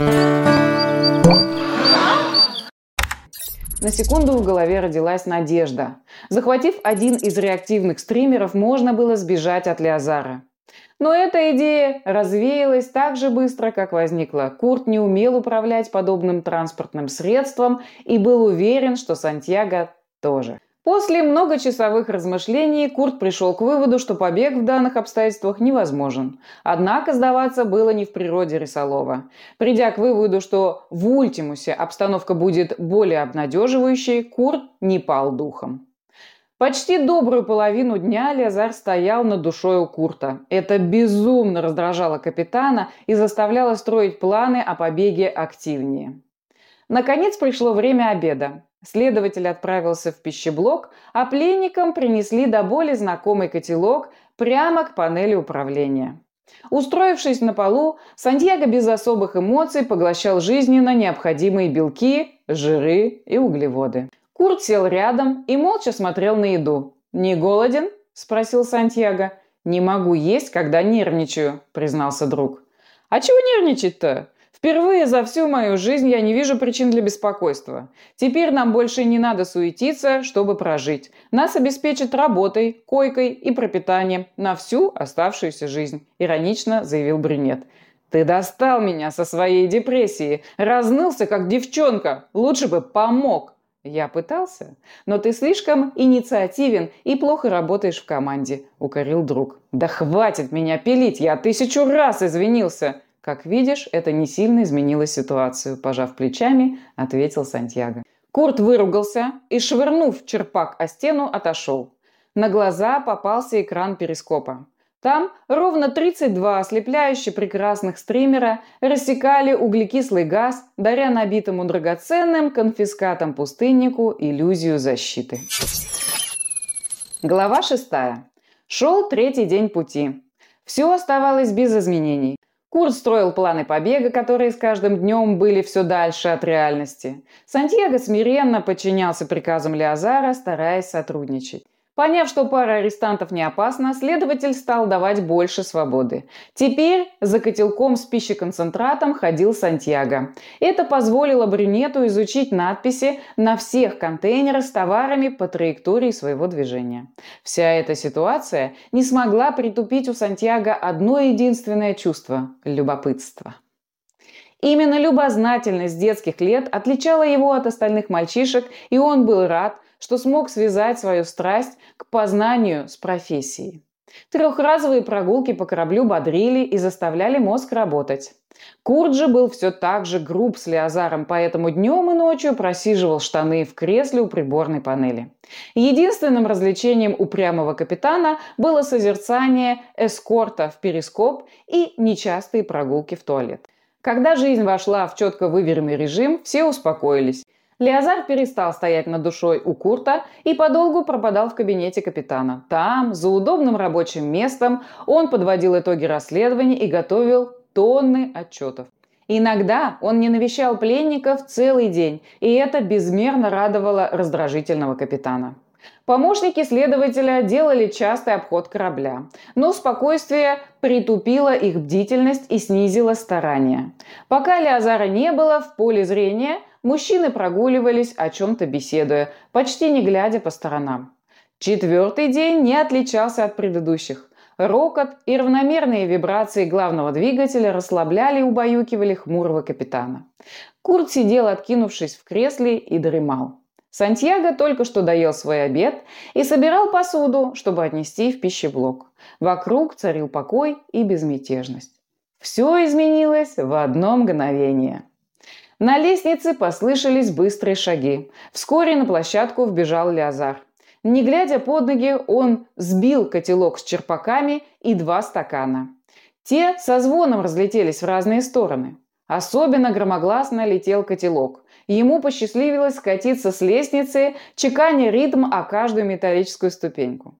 На секунду в голове родилась надежда. Захватив один из реактивных стримеров, можно было сбежать от Леозара. Но эта идея развеялась так же быстро, как возникла. Курт не умел управлять подобным транспортным средством и был уверен, что Сантьяго тоже. После многочасовых размышлений Курт пришел к выводу, что побег в данных обстоятельствах невозможен. Однако сдаваться было не в природе Рисолова. Придя к выводу, что в Ультимусе обстановка будет более обнадеживающей, Курт не пал духом. Почти добрую половину дня Лезар стоял над душой у Курта. Это безумно раздражало капитана и заставляло строить планы о побеге активнее. Наконец пришло время обеда. Следователь отправился в пищеблок, а пленникам принесли до боли знакомый котелок прямо к панели управления. Устроившись на полу, Сантьяго без особых эмоций поглощал жизненно необходимые белки, жиры и углеводы. Курт сел рядом и молча смотрел на еду. «Не голоден?» – спросил Сантьяго. «Не могу есть, когда нервничаю», – признался друг. «А чего нервничать-то? Впервые за всю мою жизнь я не вижу причин для беспокойства. Теперь нам больше не надо суетиться, чтобы прожить. Нас обеспечат работой, койкой и пропитанием на всю оставшуюся жизнь», – иронично заявил Брюнет. «Ты достал меня со своей депрессией, разнылся, как девчонка. Лучше бы помог». «Я пытался, но ты слишком инициативен и плохо работаешь в команде», – укорил друг. «Да хватит меня пилить, я тысячу раз извинился!» «Как видишь, это не сильно изменило ситуацию», – пожав плечами, ответил Сантьяго. Курт выругался и, швырнув черпак о стену, отошел. На глаза попался экран перископа. Там ровно 32 ослепляюще прекрасных стримера рассекали углекислый газ, даря набитому драгоценным конфискатом пустыннику иллюзию защиты. Глава 6. Шел третий день пути. Все оставалось без изменений. Курт строил планы побега, которые с каждым днем были все дальше от реальности. Сантьяго смиренно подчинялся приказам Леозара, стараясь сотрудничать. Поняв, что пара арестантов не опасна, следователь стал давать больше свободы. Теперь за котелком с пищеконцентратом ходил Сантьяго. Это позволило брюнету изучить надписи на всех контейнерах с товарами по траектории своего движения. Вся эта ситуация не смогла притупить у Сантьяго одно единственное чувство – любопытство. Именно любознательность детских лет отличала его от остальных мальчишек, и он был рад – что смог связать свою страсть к познанию с профессией. Трехразовые прогулки по кораблю бодрили и заставляли мозг работать. Курджи был все так же груб с Леозаром, поэтому днем и ночью просиживал штаны в кресле у приборной панели. Единственным развлечением упрямого капитана было созерцание эскорта в перископ и нечастые прогулки в туалет. Когда жизнь вошла в четко выверенный режим, все успокоились. Леозар перестал стоять над душой у Курта и подолгу пропадал в кабинете капитана. Там, за удобным рабочим местом, он подводил итоги расследований и готовил тонны отчетов. Иногда он не навещал пленников целый день, и это безмерно радовало раздражительного капитана. Помощники следователя делали частый обход корабля, но спокойствие притупило их бдительность и снизило старания. Пока Леозара не было в поле зрения – Мужчины прогуливались, о чем-то беседуя, почти не глядя по сторонам. Четвертый день не отличался от предыдущих. Рокот и равномерные вибрации главного двигателя расслабляли и убаюкивали хмурого капитана. Курт сидел, откинувшись в кресле, и дремал. Сантьяго только что доел свой обед и собирал посуду, чтобы отнести в пищеблок. Вокруг царил покой и безмятежность. Все изменилось в одно мгновение – на лестнице послышались быстрые шаги. Вскоре на площадку вбежал Леозар. Не глядя под ноги, он сбил котелок с черпаками и два стакана. Те со звоном разлетелись в разные стороны. Особенно громогласно летел котелок. Ему посчастливилось скатиться с лестницы, чеканя ритм о каждую металлическую ступеньку.